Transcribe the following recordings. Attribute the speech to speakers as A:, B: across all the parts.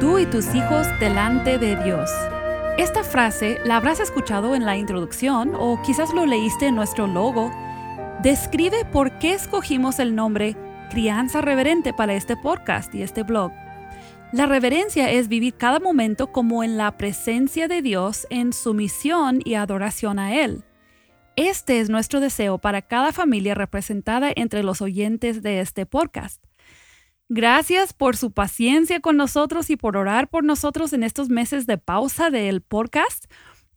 A: Tú y tus hijos delante de Dios. Esta frase la habrás escuchado en la introducción o quizás lo leíste en nuestro logo. Describe por qué escogimos el nombre Crianza Reverente para este podcast y este blog. La reverencia es vivir cada momento como en la presencia de Dios en sumisión y adoración a Él. Este es nuestro deseo para cada familia representada entre los oyentes de este podcast. Gracias por su paciencia con nosotros y por orar por nosotros en estos meses de pausa del podcast.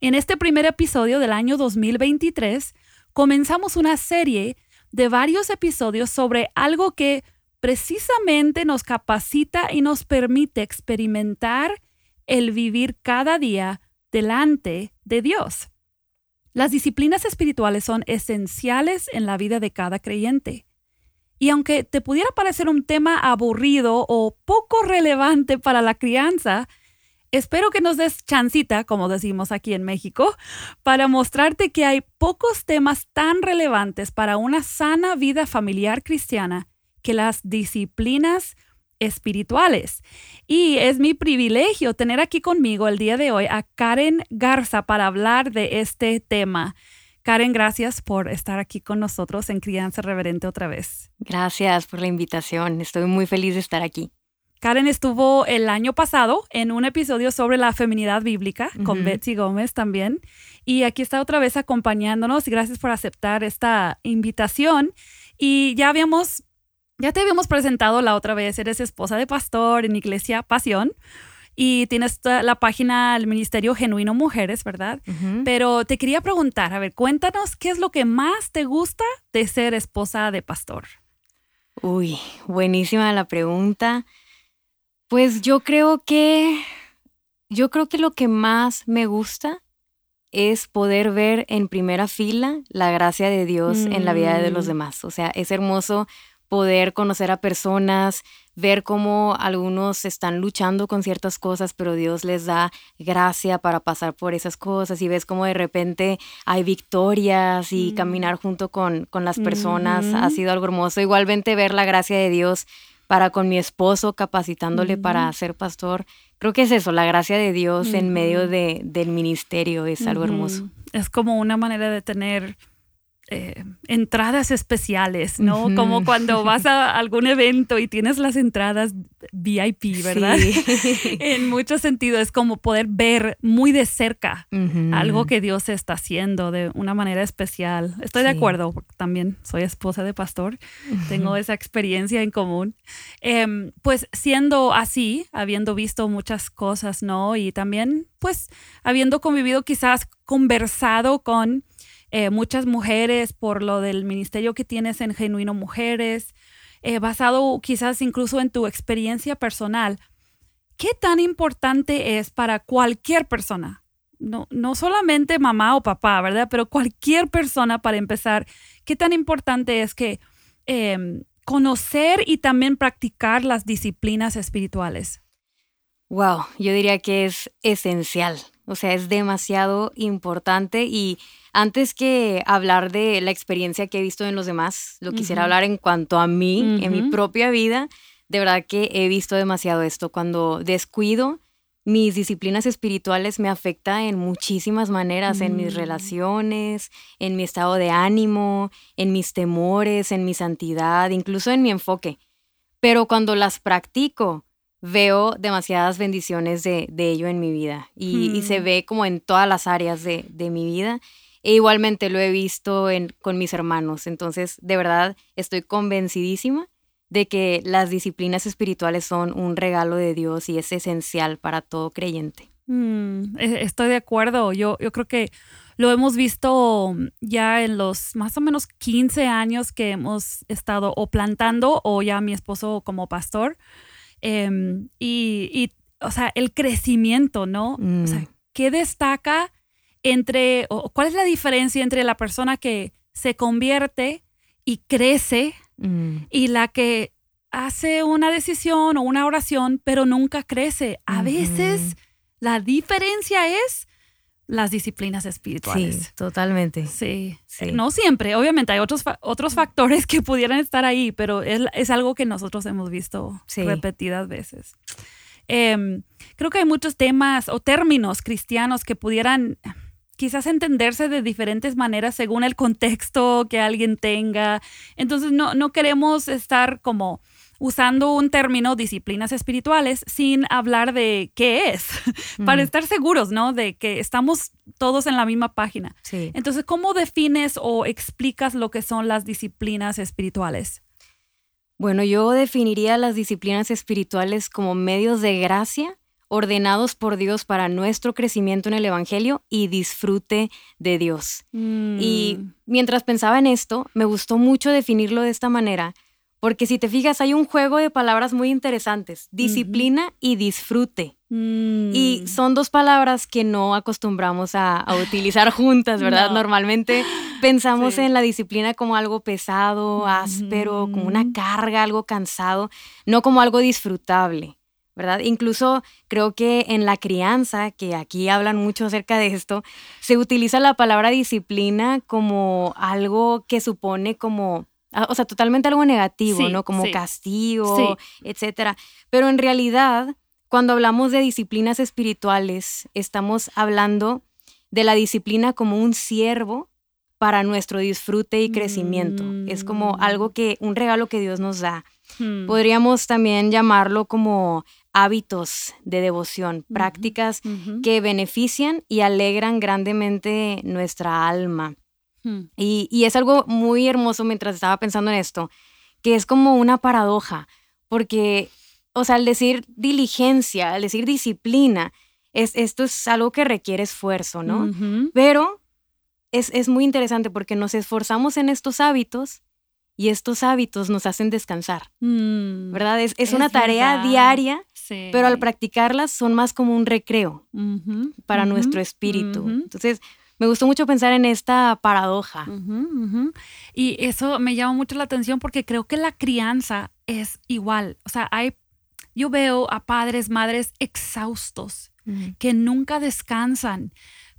A: En este primer episodio del año 2023 comenzamos una serie de varios episodios sobre algo que precisamente nos capacita y nos permite experimentar el vivir cada día delante de Dios. Las disciplinas espirituales son esenciales en la vida de cada creyente. Y aunque te pudiera parecer un tema aburrido o poco relevante para la crianza, espero que nos des chancita, como decimos aquí en México, para mostrarte que hay pocos temas tan relevantes para una sana vida familiar cristiana que las disciplinas espirituales. Y es mi privilegio tener aquí conmigo el día de hoy a Karen Garza para hablar de este tema. Karen, gracias por estar aquí con nosotros en Crianza Reverente otra vez.
B: Gracias por la invitación. Estoy muy feliz de estar aquí.
A: Karen estuvo el año pasado en un episodio sobre la feminidad bíblica con Betsy Gómez también. Y aquí está otra vez acompañándonos. Gracias por aceptar esta invitación. Y ya habíamos, ya te habíamos presentado la otra vez. Eres esposa de pastor en Iglesia Pasión y tienes la página del Ministerio Genuino Mujeres, ¿verdad? Pero te quería preguntar, a ver, cuéntanos qué es lo que más te gusta de ser esposa de pastor.
B: Uy, buenísima la pregunta. Pues yo creo que yo creo que lo que más me gusta es poder ver en primera fila la gracia de Dios en la vida de los mm. demás. O sea, es hermoso poder conocer a personas, ver cómo algunos están luchando con ciertas cosas, pero Dios les da gracia para pasar por esas cosas y ves cómo de repente hay victorias y mm. caminar junto con, con las personas ha sido algo hermoso. Igualmente ver la gracia de Dios para con mi esposo, capacitándole para ser pastor. Creo que es eso, la gracia de Dios en medio de, del ministerio es algo hermoso.
A: Es como una manera de tener eh, entradas especiales, ¿no? Como cuando vas a algún evento y tienes las entradas VIP, ¿verdad? en muchos sentidos es como poder ver muy de cerca algo que Dios está haciendo de una manera especial. Estoy de acuerdo, también soy esposa de pastor, tengo esa experiencia en común. Em, pues siendo así, habiendo visto muchas cosas, ¿no? Y también, pues, habiendo convivido quizás conversado con eh, muchas mujeres por lo del ministerio que tienes en Genuino Mujeres, eh, basado quizás incluso en tu experiencia personal. ¿Qué tan importante es para cualquier persona? No, no solamente mamá o papá, ¿verdad? Pero cualquier persona para empezar, ¿qué tan importante es que em, conocer y también practicar las disciplinas espirituales?
B: Wow, yo diría que es esencial, o sea, es demasiado importante y antes que hablar de la experiencia que he visto en los demás, lo quisiera hablar en cuanto a mí, en mi propia vida. De verdad que he visto demasiado esto. Cuando descuido mis disciplinas espirituales me afecta en muchísimas maneras, en mis mm. relaciones, en mi estado de ánimo, en mis temores, en mi santidad, incluso en mi enfoque. Pero cuando las practico, veo demasiadas bendiciones de, ello en mi vida y, se mm. ve como en todas las áreas de, de mi vida. E igualmente lo he visto con mis hermanos. Entonces, de verdad, estoy convencidísima de que las disciplinas espirituales son un regalo de Dios y es esencial para todo creyente.
A: Mm, e, estoy de acuerdo. Yo, yo creo que lo hemos visto ya en los más o menos 15 años que hemos estado o plantando o ya mi esposo como pastor. Em, y, o sea, el crecimiento, ¿no? O sea, mm. ¿qué destaca entre, o cuál es la diferencia entre la persona que se convierte y crece mm. y la que hace una decisión o una oración, pero nunca crece? A veces la diferencia es las disciplinas espirituales.
B: Sí, totalmente.
A: Sí, No siempre, obviamente hay otros, otros factores que pudieran estar ahí, pero es, algo que nosotros hemos visto repetidas veces. Em, creo que hay muchos temas o términos cristianos que pudieran quizás entenderse de diferentes maneras según el contexto que alguien tenga. Entonces no, no queremos estar como usando un término disciplinas espirituales sin hablar de qué es, para estar seguros, ¿no? De que estamos todos en la misma página.
B: Sí.
A: Entonces, ¿cómo defines o explicas lo que son las disciplinas espirituales?
B: Bueno, yo definiría las disciplinas espirituales como medios de gracia ordenados por Dios para nuestro crecimiento en el Evangelio y disfrute de Dios. Y mm. mientras pensaba en esto, me gustó mucho definirlo de esta manera, porque si te fijas, hay un juego de palabras muy interesantes, disciplina y disfrute. Y mm. son dos palabras que no acostumbramos a, utilizar juntas, ¿verdad? Normalmente pensamos en la disciplina como algo pesado, áspero, como una carga, algo cansado, no como algo disfrutable. ¿verdad? Incluso creo que en la crianza, que aquí hablan mucho acerca de esto, se utiliza la palabra disciplina como algo que supone como o sea, totalmente algo negativo, ¿no? Como castigo, etcétera. Pero en realidad, cuando hablamos de disciplinas espirituales, estamos hablando de la disciplina como un siervo para nuestro disfrute y crecimiento. Es como mm. algo que, un regalo que Dios nos da. Hmm. Podríamos también llamarlo como hábitos de devoción, prácticas que benefician y alegran grandemente nuestra alma. Hmm. Y, es algo muy hermoso mientras estaba pensando en esto, que es como una paradoja, porque, o sea, al decir diligencia, al decir disciplina, es, esto es algo que requiere esfuerzo, ¿no? Pero es, es, muy interesante porque nos esforzamos en estos hábitos y estos hábitos nos hacen descansar, mm. ¿verdad? Es, una tarea diaria, pero al practicarlas son más como un recreo para nuestro espíritu. Entonces, me gustó mucho pensar en esta paradoja.
A: Y eso me llama mucho la atención porque creo que la crianza es igual. O sea, hay, yo veo a padres, madres exhaustos que nunca descansan,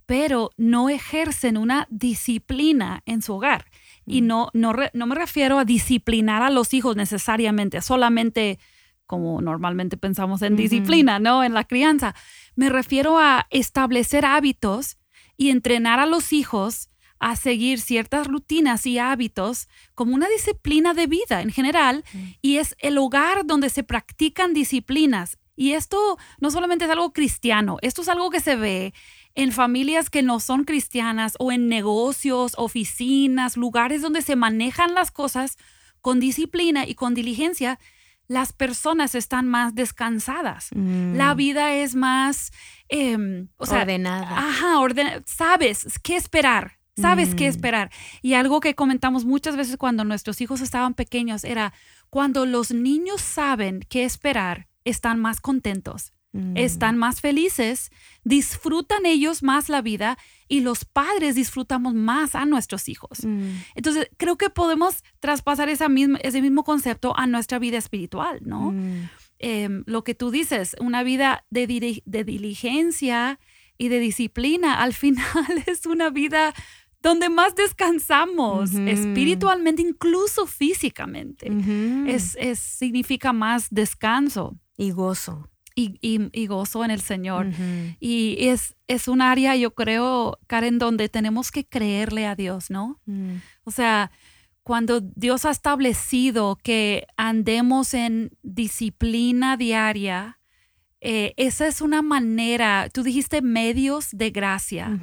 A: pero no ejercen una disciplina en su hogar. Y no, no, no me refiero a disciplinar a los hijos necesariamente, solamente como normalmente pensamos en disciplina, ¿no? En la crianza. Me refiero a establecer hábitos y entrenar a los hijos a seguir ciertas rutinas y hábitos como una disciplina de vida en general y es el hogar donde se practican disciplinas. Y esto no solamente es algo cristiano, esto es algo que se ve en familias que no son cristianas o en negocios, oficinas, lugares donde se manejan las cosas con disciplina y con diligencia las personas están más descansadas. La mm. vida es más
B: em, ordenada.
A: Ajá, sabes qué esperar. Sabes qué mm. esperar. Y algo que comentamos muchas veces cuando nuestros hijos estaban pequeños era cuando los niños saben qué esperar, están más contentos. Mm. están más felices, disfrutan ellos más la vida y los padres disfrutamos más a nuestros hijos. Mm. Entonces, creo que podemos traspasar esa misma, ese mismo concepto a nuestra vida espiritual, ¿no? Mm. Em, lo que tú dices, una vida de, de diligencia y de disciplina, al final es una vida donde más descansamos espiritualmente, incluso físicamente. es, es, significa más descanso.
B: Y gozo
A: y, gozo en el Señor. Y es, es un área, yo creo, Karen, donde tenemos que creerle a Dios, ¿no? Mm. O sea, cuando Dios ha establecido que andemos en disciplina diaria, eh, esa es una manera, tú dijiste medios de gracia.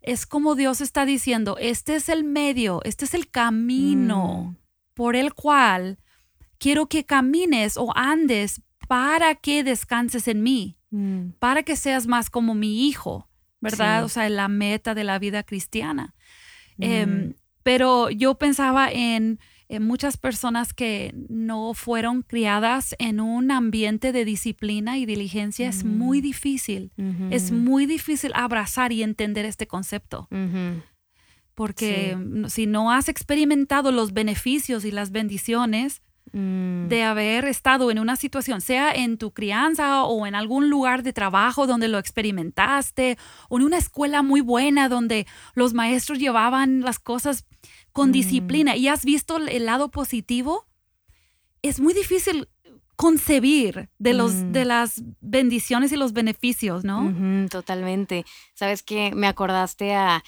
A: Es como Dios está diciendo, este es el medio, este es el camino mm. por el cual quiero que camines o andes para que descanses en mí, mm. para que seas más como mi hijo, ¿verdad? O sea, la meta de la vida cristiana. Em, pero yo pensaba en muchas personas que no fueron criadas en un ambiente de disciplina y diligencia es muy difícil. Es muy difícil abrazar y entender este concepto. Porque si no has experimentado los beneficios y las bendiciones, mm. de haber estado en una situación, sea en tu crianza o en algún lugar de trabajo donde lo experimentaste, o en una escuela muy buena donde los maestros llevaban las cosas con mm. disciplina y has visto el lado positivo, es muy difícil concebir de, los, mm. de las bendiciones y los beneficios, ¿no?
B: totalmente. Sabes que me acordaste a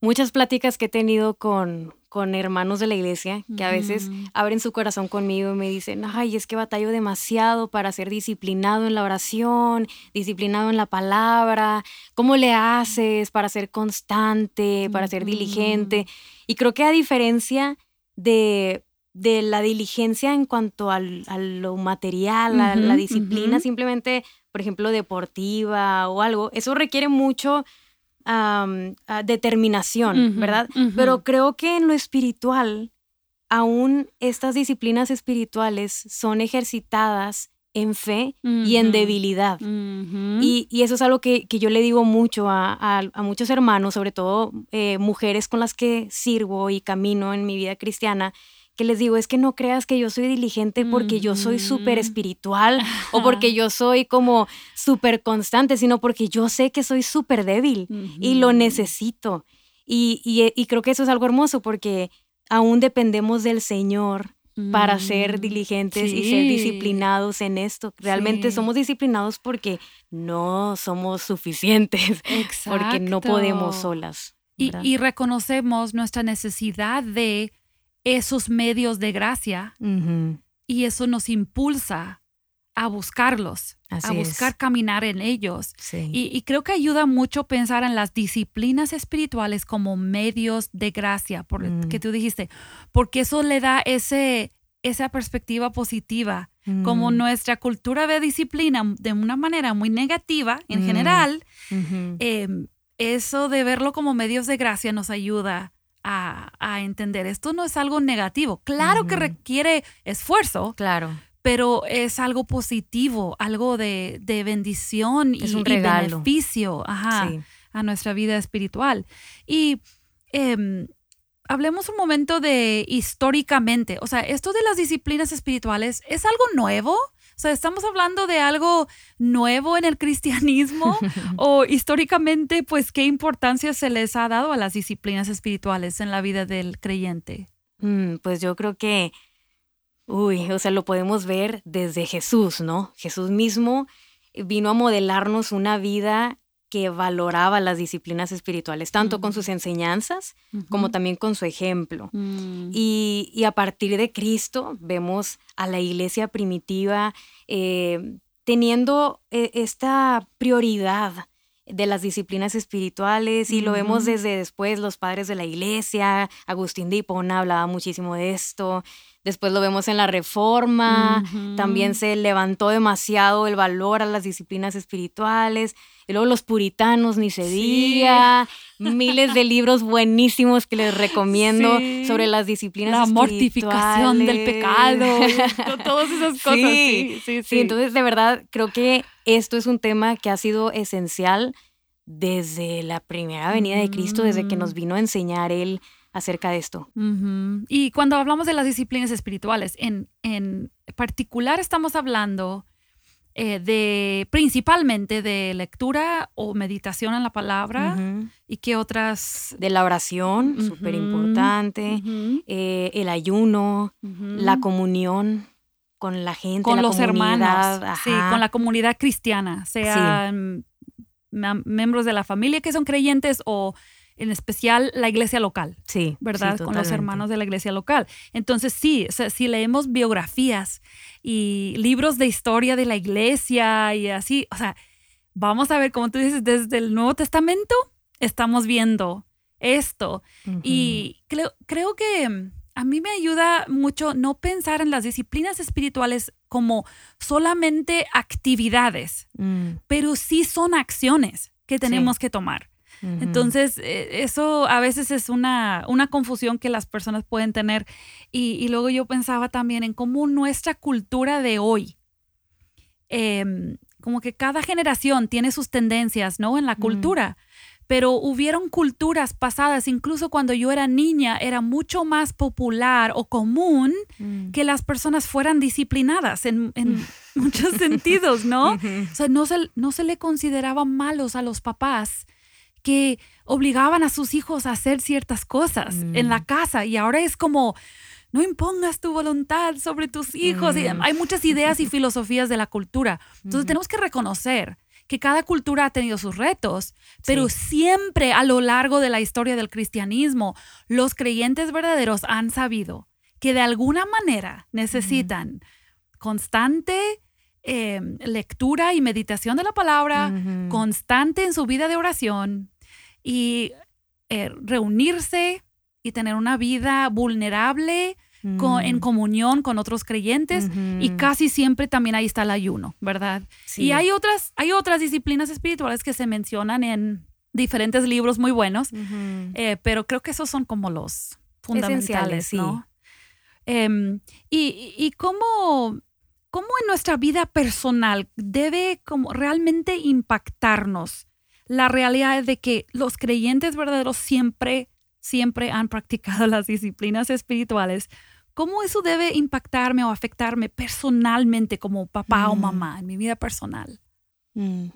B: muchas pláticas que he tenido con, con hermanos de la iglesia que a veces abren su corazón conmigo y me dicen, ay, es que batallo demasiado para ser disciplinado en la oración, disciplinado en la palabra, ¿cómo le haces para ser constante, para ser diligente? Y creo que a diferencia de, de la diligencia en cuanto a lo material, a la disciplina simplemente, por ejemplo, deportiva o algo, eso requiere mucho determinación, ¿verdad? Pero creo que en lo espiritual, aún estas disciplinas espirituales son ejercitadas en fe y en debilidad. y, eso es algo que, yo le digo mucho a, muchos hermanos, sobre todo eh, mujeres con las que sirvo y camino en mi vida cristiana, que les digo, es que no creas que yo soy diligente porque yo soy súper espiritual o porque yo soy como súper constante, sino porque yo sé que soy súper débil y lo necesito. Y, y, creo que eso es algo hermoso porque aún dependemos del Señor para ser mm, diligentes y ser disciplinados en esto. Realmente somos disciplinados porque no somos suficientes, porque no podemos solas.
A: Y, y, reconocemos nuestra necesidad de esos medios de gracia y eso nos impulsa a buscarlos, a buscar caminar en ellos. Y, creo que ayuda mucho pensar en las disciplinas espirituales como medios de gracia, por mm. que tú dijiste, porque eso le da ese, esa perspectiva positiva. Como mm. nuestra cultura ve disciplina de una manera muy negativa en mm. general, em, eso de verlo como medios de gracia nos ayuda a, entender. Esto no es algo negativo. Claro que requiere esfuerzo.
B: Claro.
A: Pero es algo positivo, algo de, bendición y, un beneficio a nuestra vida espiritual. Y em, hablemos un momento de históricamente. O sea, esto de las disciplinas espirituales es algo nuevo. O sea, ¿estamos hablando de algo nuevo en el cristianismo? ¿O históricamente, pues, qué importancia se les ha dado a las disciplinas espirituales en la vida del creyente?
B: Mm, pues yo creo que, uy, o sea, lo podemos ver desde Jesús, ¿no? Jesús mismo vino a modelarnos una vida que valoraba las disciplinas espirituales, tanto con sus enseñanzas como también con su ejemplo. Mm. y, a partir de Cristo vemos a la iglesia primitiva eh, teniendo eh, esta prioridad de las disciplinas espirituales y lo vemos desde después los padres de la iglesia, Agustín de Hipona hablaba muchísimo de esto, después lo vemos en la reforma, también se levantó demasiado el valor a las disciplinas espirituales, y luego los puritanos ni se diga, miles de libros buenísimos que les recomiendo sobre las disciplinas
A: la mortificación del pecado, todas esas cosas. Sí,
B: sí, sí. entonces de verdad creo que esto es un tema que ha sido esencial desde la primera venida de Cristo, desde que nos mm. vino a enseñar Él acerca de esto.
A: Y cuando hablamos de las disciplinas espirituales, en, en particular estamos hablando eh, de principalmente de lectura o meditación en la palabra y qué otras...
B: De la oración, súper importante, eh, el ayuno, la comunión con la gente,
A: con los hermanos, sí, con la comunidad cristiana, sean miembros de la familia que son creyentes o en especial la iglesia local.
B: Sí.
A: ¿Verdad? Con los hermanos de la iglesia local. Entonces, sí, si leemos biografías y libros de historia de la iglesia y así, o sea, vamos a ver, como tú dices, desde el Nuevo Testamento estamos viendo esto. Y creo, creo que a mí me ayuda mucho no pensar en las disciplinas espirituales como solamente actividades, mm. pero sí son acciones que tenemos que tomar. Entonces, eh, eso a veces es una, una, confusión que las personas pueden tener. Y, luego yo pensaba también en cómo nuestra cultura de hoy, em, como que cada generación tiene sus tendencias, ¿no? En la cultura pero hubieron culturas pasadas, incluso cuando yo era niña, era mucho más popular o común mm. que las personas fueran disciplinadas en, muchos sentidos, ¿no? O sea, no se, no se le consideraba malos a los papás que obligaban a sus hijos a hacer ciertas cosas en la mm. casa y ahora es como, no impongas tu voluntad sobre tus hijos. Y mm. hay muchas ideas y filosofías de la cultura. Entonces tenemos que reconocer que cada cultura ha tenido sus retos, pero siempre a lo largo de la historia del cristianismo, los creyentes verdaderos han sabido que de alguna manera necesitan constante em, lectura y meditación de la palabra, constante en su vida de oración y eh, reunirse y tener una vida vulnerable en mm. comunión con otros creyentes y casi siempre también ahí está el ayuno, ¿verdad? Y hay otras, hay otras disciplinas espirituales que se mencionan en diferentes libros muy buenos, eh, pero creo que esos son como los fundamentales, ¿no? Em, y, y cómo, cómo en nuestra vida personal debe como realmente impactarnos la realidad de que los creyentes verdaderos siempre siempre han practicado las disciplinas espirituales ¿Cómo eso debe impactarme o afectarme personalmente como papá o mm. mamá en mi vida personal? Mm.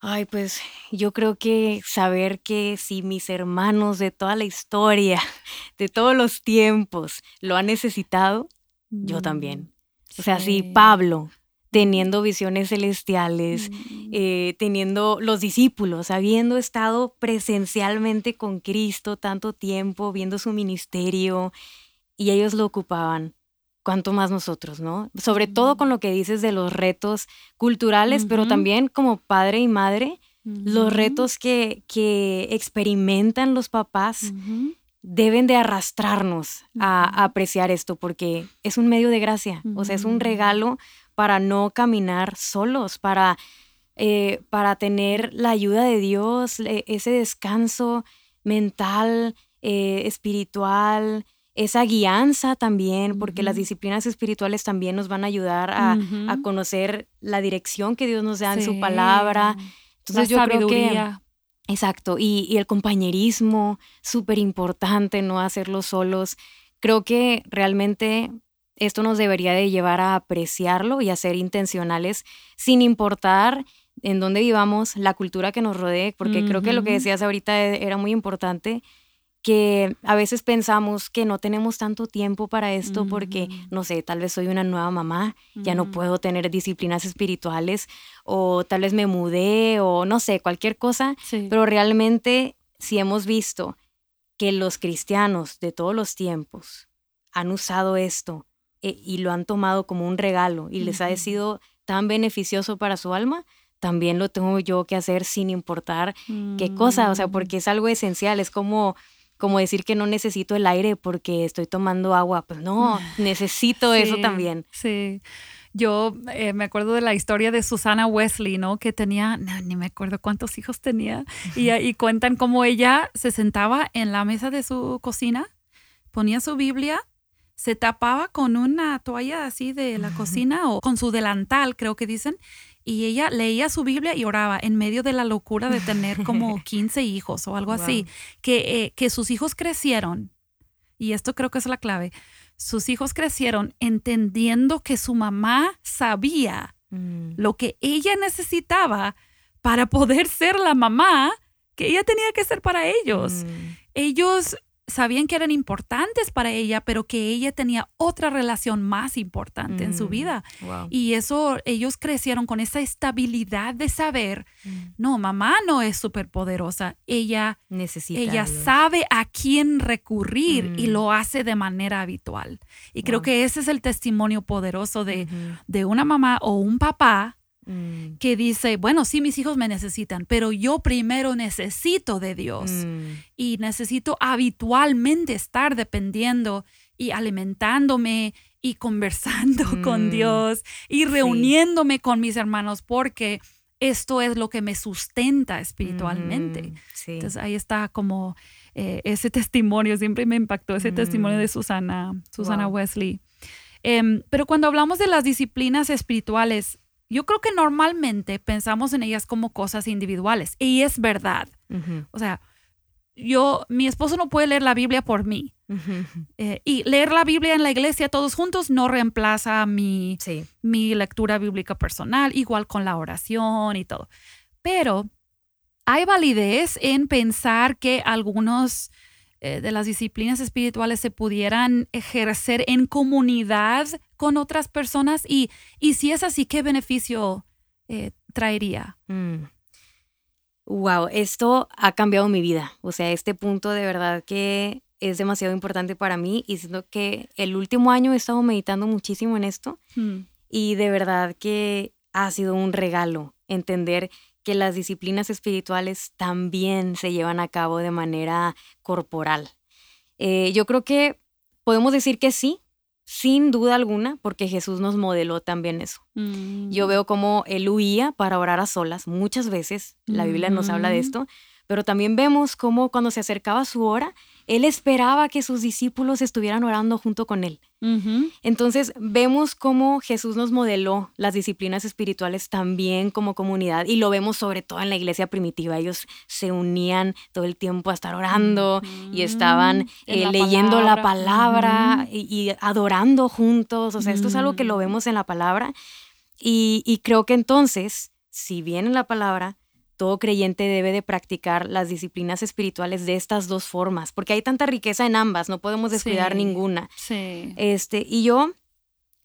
B: Ay, pues yo creo que saber que si mis hermanos de toda la historia, de todos los tiempos, lo han necesitado, yo también. Mm, o sea, si Pablo, teniendo visiones celestiales, eh, teniendo los discípulos, habiendo estado presencialmente con Cristo tanto tiempo, viendo su ministerio, y ellos lo ocupaban, cuanto más nosotros, ¿no? Sobre todo con lo que dices de los retos culturales, pero también como padre y madre, los retos que, que, experimentan los papás deben de arrastrarnos a, apreciar esto porque es un medio de gracia, o sea, es un regalo para no caminar solos, para, eh, para tener la ayuda de Dios, ese descanso mental, eh, espiritual, esa guianza también, porque las disciplinas espirituales también nos van a ayudar a, conocer la dirección que Dios nos da en su palabra.
A: Entonces yo creo que
B: exacto, y, y el compañerismo, súper importante, no hacerlo solos. Creo que realmente esto nos debería de llevar a apreciarlo y a ser intencionales sin importar en dónde vivamos, la cultura que nos rodee, porque creo que lo que decías ahorita e, era muy importante que a veces pensamos que no tenemos tanto tiempo para esto porque, no sé, tal vez soy una nueva mamá, ya no puedo tener disciplinas espirituales o tal vez me mudé o no sé, cualquier cosa, pero realmente si hemos visto que los cristianos de todos los tiempos han usado esto eh, y lo han tomado como un regalo y les ha sido tan beneficioso para su alma, también lo tengo yo que hacer sin importar qué cosa, o sea, mm. porque es algo esencial, es como como decir que no necesito el aire porque estoy tomando agua. Pues no, necesito eso también.
A: Sí. Yo eh, me acuerdo de la historia de Susana Wesley, ¿no? Que tenía, ni me acuerdo cuántos hijos tenía, y, y cuentan cómo ella se sentaba en la mesa de su cocina, ponía su Biblia, se tapaba con una toalla así de la cocina o con su delantal, creo que dicen, y ella leía su Biblia y oraba en medio de la locura de tener como 15 hijos o algo así, que, eh, que sus hijos crecieron, y esto creo que es la clave, sus hijos crecieron entendiendo que su mamá sabía mm. lo que ella necesitaba para poder ser la mamá que ella tenía que ser para ellos. Mm. Ellos sabían que eran importantes para ella, pero que ella tenía otra relación más importante en su mm, vida. Y eso, ellos crecieron con esa estabilidad de saber, mm. no, mamá no es súper poderosa, ella necesita. Ella sabe a quién recurrir y mm. lo hace de manera habitual. Y creo que ese es el testimonio poderoso de, de una mamá o un papá Mm. que dice, bueno, sí, mis hijos me necesitan, pero yo primero necesito de Dios mm. y necesito habitualmente estar dependiendo y alimentándome y conversando con mm. Dios y reuniéndome con mis hermanos porque esto es lo que me sustenta espiritualmente. Entonces ahí está como eh, ese testimonio, siempre me impactó ese testimonio de Susana, Susana Wesley. Em, pero cuando hablamos de las disciplinas espirituales, yo creo que normalmente pensamos en ellas como cosas individuales y es verdad. O sea, yo, mi esposo no puede leer la Biblia por mí. Eh, y leer la Biblia en la iglesia todos juntos no reemplaza mi, mi lectura bíblica personal, igual con la oración y todo. Pero hay validez en pensar que algunos eh, de las disciplinas espirituales se pudieran ejercer en comunidad con otras personas y, y si es así, ¿qué beneficio eh, traería?
B: Wow, mm. esto ha cambiado mi vida. O sea, este punto de verdad que es demasiado importante para mí y siento que el último año he estado meditando muchísimo en esto mm. y de verdad que ha sido un regalo entender que las disciplinas espirituales también se llevan a cabo de manera corporal. Eh, yo creo que podemos decir que sí, sin duda alguna, porque Jesús nos modeló también eso. Yo mm. veo cómo él huía para orar a solas muchas veces, la Biblia nos habla de mm. esto, pero también vemos cómo cuando se acercaba su hora, él esperaba que sus discípulos estuvieran orando junto con él. Entonces vemos cómo Jesús nos modeló las disciplinas espirituales también como comunidad y lo vemos sobre todo en la iglesia primitiva. Ellos se unían todo el tiempo a estar orando y estaban eh, leyendo la palabra y, adorando juntos. O sea, esto es algo que lo vemos en la palabra y, y creo que entonces, si bien en la palabra, todo creyente debe de practicar las disciplinas espirituales de estas dos formas, porque hay tanta riqueza en ambas, no podemos descuidar ninguna. Sí. Este, y yo,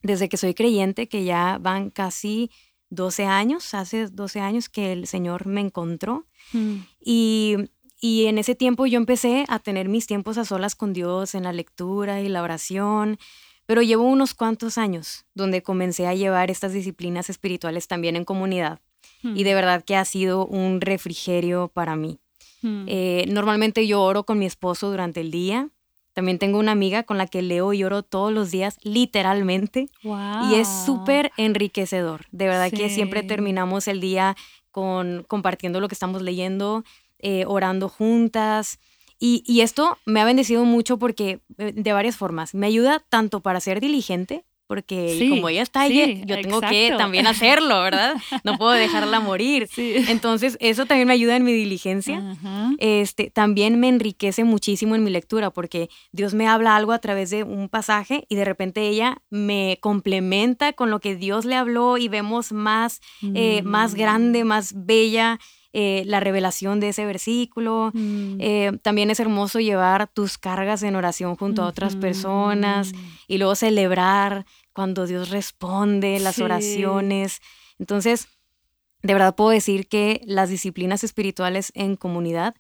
B: desde que soy creyente, que ya van casi 12 años, hace 12 años que el Señor me encontró, mm. y, y en ese tiempo yo empecé a tener mis tiempos a solas con Dios en la lectura y la oración, pero llevo unos cuantos años donde comencé a llevar estas disciplinas espirituales también en comunidad y de verdad que ha sido un refrigerio para mí. Eh, normalmente yo oro con mi esposo durante el día. También tengo una amiga con la que leo y oro todos los días, literalmente. Y es súper enriquecedor. De verdad que siempre terminamos el día con compartiendo lo que estamos leyendo, eh, orando juntas. Y, y, esto me ha bendecido mucho porque eh, de varias formas. Me ayuda tanto para ser diligente, porque como ella está ahí, yo tengo que también hacerlo, ¿verdad? No puedo dejarla morir. Entonces, eso también me ayuda en mi diligencia. Este, también me enriquece muchísimo en mi lectura, porque Dios me habla algo a través de un pasaje y de repente ella me complementa con lo que Dios le habló y vemos más, eh, más grande, más bella eh, la revelación de ese versículo. Mm. Eh, también es hermoso llevar tus cargas en oración junto a otras personas y luego celebrar cuando Dios responde las oraciones. Entonces, de verdad puedo decir que las disciplinas espirituales en comunidad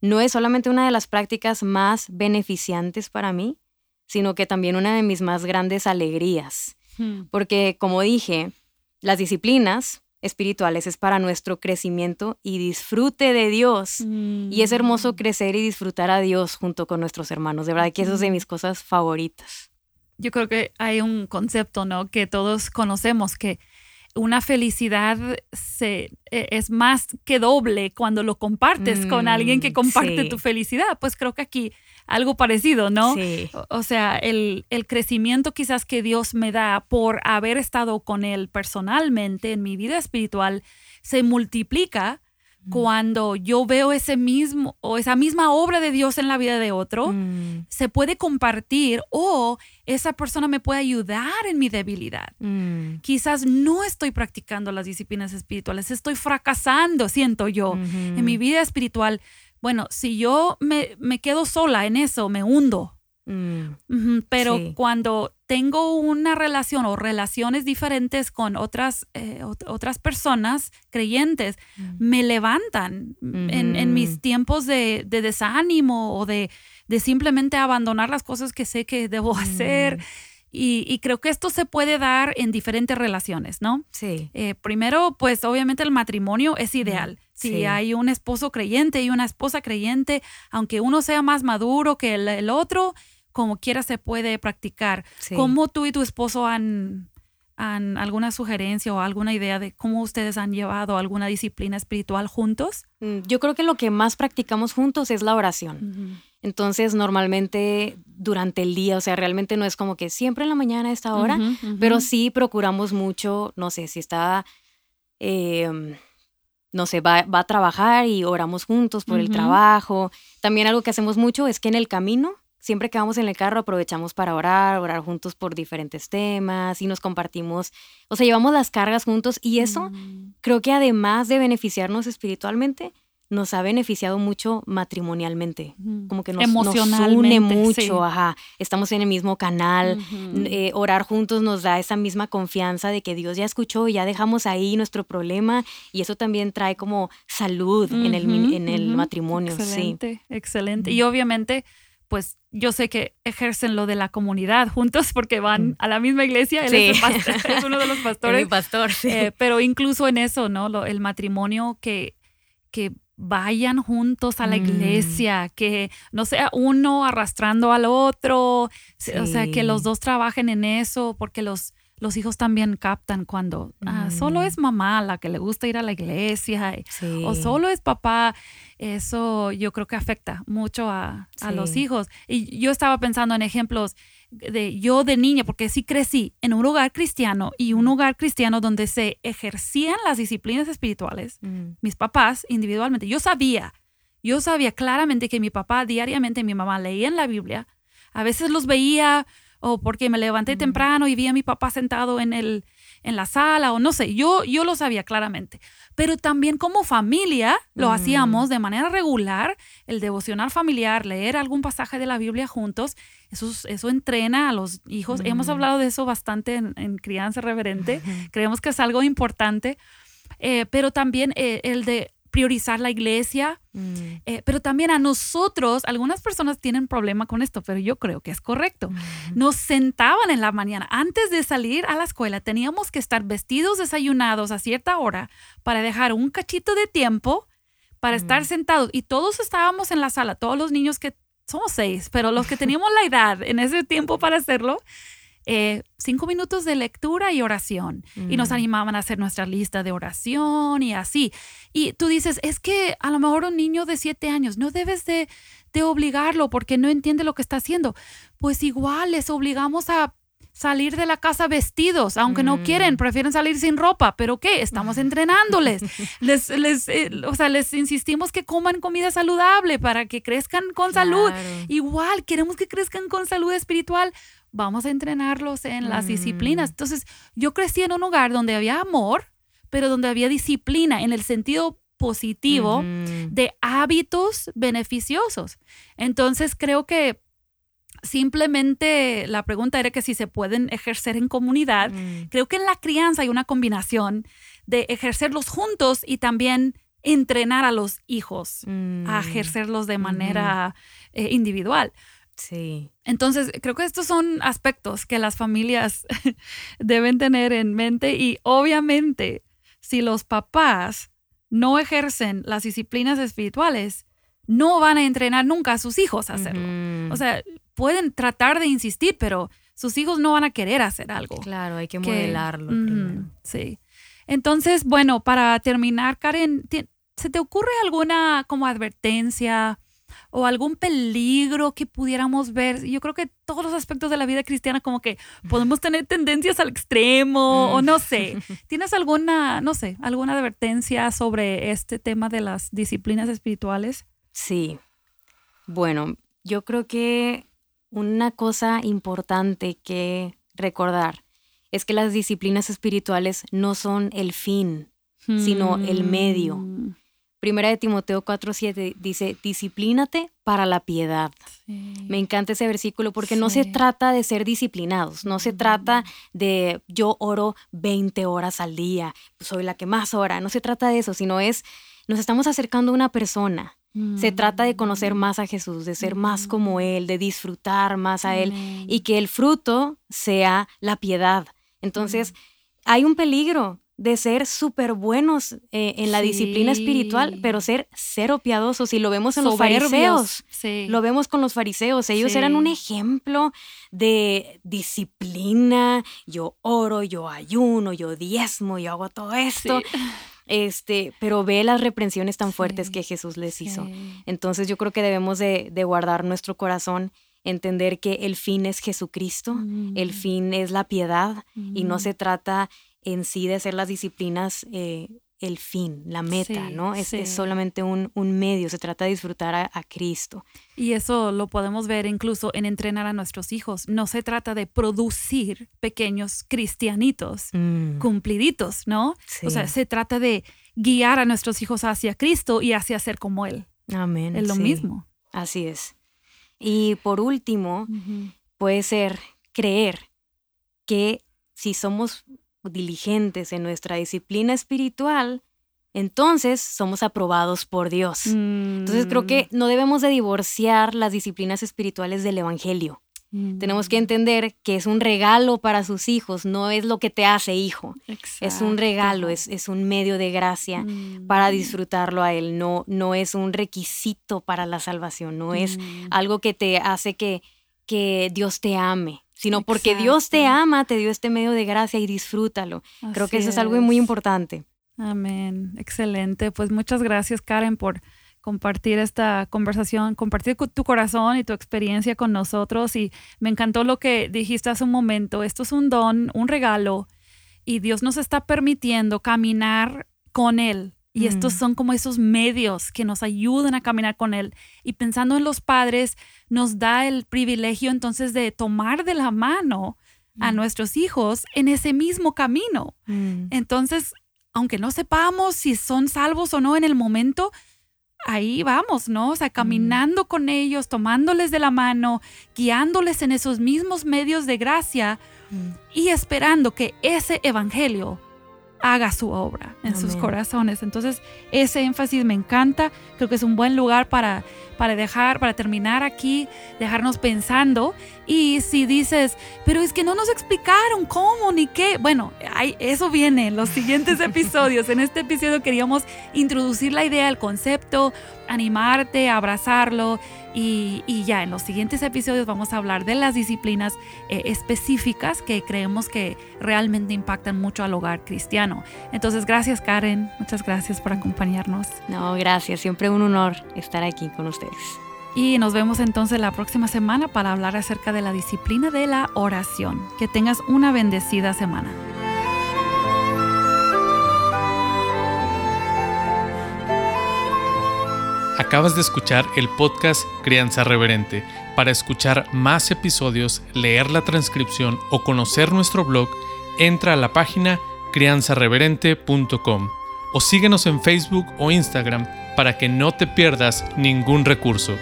B: no es solamente una de las prácticas más beneficiantes para mí, sino que también una de mis más grandes alegrías. Hmm. Porque, como dije, las disciplinas espirituales es para nuestro crecimiento y disfrute de Dios. Y es hermoso mm. crecer y disfrutar a Dios junto con nuestros hermanos. De verdad que eso es de mis cosas favoritas.
A: Yo creo que hay un concepto, ¿no? Que todos conocemos, que una felicidad se, e, es más que doble cuando lo compartes con alguien que mm, comparte tu felicidad. Pues creo que aquí algo parecido, ¿no? Sí. O, sea, el, el, crecimiento quizás que Dios me da por haber estado con Él personalmente en mi vida espiritual se multiplica cuando yo veo ese mismo o esa misma obra de Dios en la vida de otro, mm. se puede compartir o esa persona me puede ayudar en mi debilidad. Mm. Quizás no estoy practicando las disciplinas espirituales, estoy fracasando, siento yo, en mi vida espiritual, bueno, si yo me, me quedo sola en eso, me hundo. Mm. Pero cuando tengo una relación o relaciones diferentes con otras, eh, otras personas creyentes, mm. me levantan en, mis tiempos de, desánimo o de, de, simplemente abandonar las cosas que sé que debo hacer. Y, creo que esto se puede dar en diferentes relaciones, ¿no? Sí. Eh, primero, pues obviamente el matrimonio es ideal. Si hay un esposo creyente y una esposa creyente, aunque uno sea más maduro que el, otro, como quiera se puede practicar. ¿Cómo tú y tu esposo han alguna sugerencia o alguna idea de cómo ustedes han llevado alguna disciplina espiritual juntos?
B: Mm, yo creo que lo que más practicamos juntos es la oración. Entonces, normalmente durante el día, o sea, realmente no es como que siempre en la mañana a esta hora, pero sí procuramos mucho, no sé, si está, em, no sé, va, va, a trabajar y oramos juntos por el trabajo. También algo que hacemos mucho es que en el camino siempre que vamos en el carro aprovechamos para orar, orar juntos por diferentes temas y nos compartimos, o sea, llevamos las cargas juntos y eso mm. creo que además de beneficiarnos espiritualmente, nos ha beneficiado mucho matrimonialmente, como que nos, une mucho, ajá, estamos en el mismo canal, eh, orar juntos nos da esa misma confianza de que Dios ya escuchó, ya dejamos ahí nuestro problema y eso también trae como salud en el, en el matrimonio.
A: Excelente, excelente. Y obviamente pues yo sé que ejercen lo de la comunidad juntos porque van a la misma iglesia. Él es, uno de los pastores.
B: pastor, sí.
A: Eh, pero incluso en eso, ¿no? el matrimonio que, que vayan juntos a la mm. iglesia, que no sea uno arrastrando al otro, o sea, que los dos trabajen en eso, porque los, los hijos también captan cuando ah, solo es mamá la que le gusta ir a la iglesia o solo es papá. Eso yo creo que afecta mucho a, los hijos. Y yo estaba pensando en ejemplos de yo de niña, porque sí crecí en un hogar cristiano y un hogar cristiano donde se ejercían las disciplinas espirituales, mm. mis papás individualmente. Yo sabía, yo sabía claramente que mi papá diariamente, mi mamá leían la Biblia. A veces los veía o porque me levanté temprano y vi a mi papá sentado en, el, en la sala, o no sé, yo, yo lo sabía claramente. Pero también como familia lo hacíamos de manera regular, el devocional familiar, leer algún pasaje de la Biblia juntos, eso, eso entrena a los hijos. Hemos hablado de eso bastante en, Crianza Reverente, creemos que es algo importante. Eh, pero también eh, el de priorizar la iglesia, mm. eh, pero también a nosotros, algunas personas tienen problema con esto, pero yo creo que es correcto. Nos sentaban en la mañana, antes de salir a la escuela, teníamos que estar vestidos, desayunados a cierta hora para dejar un cachito de tiempo para estar mm. sentados y todos estábamos en la sala, todos los niños que somos seis, pero los que teníamos la edad en ese tiempo para hacerlo, eh, cinco minutos de lectura y oración. Y nos mm. animaban a hacer nuestra lista de oración y así. Y tú dices, es que a lo mejor un niño de siete años no debes de, de obligarlo porque no entiende lo que está haciendo. Pues igual les obligamos a salir de la casa vestidos, aunque no quieren, mm. prefieren salir sin ropa, pero ¿qué? Estamos entrenándoles. les, les, eh, o sea, les insistimos que coman comida saludable para que crezcan con salud. Igual, queremos que crezcan con salud espiritual vamos a entrenarlos en las disciplinas. Mm. Entonces, yo crecí en un hogar donde había amor, pero donde había disciplina en el sentido positivo de hábitos beneficiosos. Entonces, creo que simplemente la pregunta era que si se pueden ejercer en comunidad. Mm. Creo que en la crianza hay una combinación de ejercerlos juntos y también entrenar a los hijos a mm. ejercerlos de manera eh, individual.
B: Sí.
A: Entonces, creo que estos son aspectos que las familias deben tener en mente y obviamente si los papás no ejercen las disciplinas espirituales, no van a entrenar nunca a sus hijos a hacerlo. O sea, pueden tratar de insistir, pero sus hijos no van a querer hacer algo.
B: Claro, hay que, modelarlo.
A: sí. Entonces, bueno, para terminar, Karen, ¿se te ocurre alguna como advertencia o algún peligro que pudiéramos ver. Yo creo que todos los aspectos de la vida cristiana como que podemos tener tendencias al extremo o no sé. ¿Tienes alguna, no sé, alguna advertencia sobre este tema de las disciplinas espirituales?
B: Sí. Bueno, yo creo que una cosa importante que recordar es que las disciplinas espirituales no son el fin, sino el medio. Mm. Primera de Timoteo 4:7 dice, disciplínate para la piedad. Me encanta ese versículo porque no se trata de ser disciplinados, no se trata de yo oro 20 horas al día, soy la que más ora, no se trata de eso, sino es, nos estamos acercando a una persona. Se trata de conocer mm. más a Jesús, de ser más como Él, de disfrutar más a Él y que el fruto sea la piedad. Entonces, hay un peligro de ser súper buenos eh, en la disciplina espiritual, pero ser cero piadosos. Y lo vemos en los fariseos. Lo vemos con los fariseos. Ellos eran un ejemplo de disciplina. Yo oro, yo ayuno, yo diezmo, yo hago todo esto. Este, pero ve las reprensiones tan fuertes que Jesús les hizo. Entonces yo creo que debemos de, guardar nuestro corazón entender que el fin es Jesucristo, el mm. fin es la piedad y no mm. se trata en sí de ser las disciplinas eh, el fin, la meta, ¿no? Es, solamente un, medio, se trata de disfrutar a, Cristo.
A: Y eso lo podemos ver incluso en entrenar a nuestros hijos. No se trata de producir pequeños cristianitos mm. cumpliditos, ¿no? O sea, se trata de guiar a nuestros hijos hacia Cristo y hacia ser como Él.
B: Amén.
A: Es lo mismo.
B: Así es. Y por último, puede ser creer que si somos diligentes en nuestra disciplina espiritual, entonces somos aprobados por Dios. Entonces creo que mm. no debemos de divorciar las disciplinas espirituales del Evangelio. Tenemos que mm. entender que es un regalo para sus hijos, no es lo que te hace hijo. Es un regalo, es, es, un medio de gracia para mm. disfrutarlo a Él, no, no es un requisito para la salvación, no es algo que te hace que, que Dios te ame sino porque Dios te ama, te dio este medio de gracia y disfrútalo. Creo que eso es algo muy importante.
A: Amén. Excelente. Pues muchas gracias, Karen, por compartir esta conversación, compartir tu corazón y tu experiencia con nosotros. Y me encantó lo que dijiste hace un momento. Esto es un don, un regalo, y Dios nos está permitiendo caminar con Él y estos son como esos medios que nos ayudan a caminar con Él. Y pensando en los padres, nos da el privilegio entonces de tomar de la mano a nuestros hijos en ese mismo camino. Mm. Entonces, aunque no sepamos si son salvos o no en el momento, ahí vamos, ¿no? O sea, caminando con ellos, tomándoles de la mano, guiándoles en esos mismos medios de gracia mm. y esperando que ese evangelio haga su obra en sus corazones. Entonces, ese énfasis me encanta. Creo que es un buen lugar para, para dejar, para terminar aquí, dejarnos pensando. Y si dices, pero es que no nos explicaron cómo ni qué, bueno, eso viene en los siguientes episodios. En este episodio queríamos introducir la idea, el concepto, animarte, abrazarlo y, ya en los siguientes episodios vamos a hablar de las disciplinas eh, específicas que creemos que realmente impactan mucho al hogar cristiano. Entonces, gracias Karen, muchas gracias por acompañarnos.
B: No, gracias, siempre un honor estar aquí con ustedes.
A: Y nos vemos entonces la próxima semana para hablar acerca de la disciplina de la oración. Que tengas una bendecida semana.
C: Acabas de escuchar el podcast Crianza Reverente. Para escuchar más episodios, leer la transcripción o conocer nuestro blog, entra a la página crianzareverente.com o síguenos en Facebook o Instagram para que no te pierdas ningún recurso.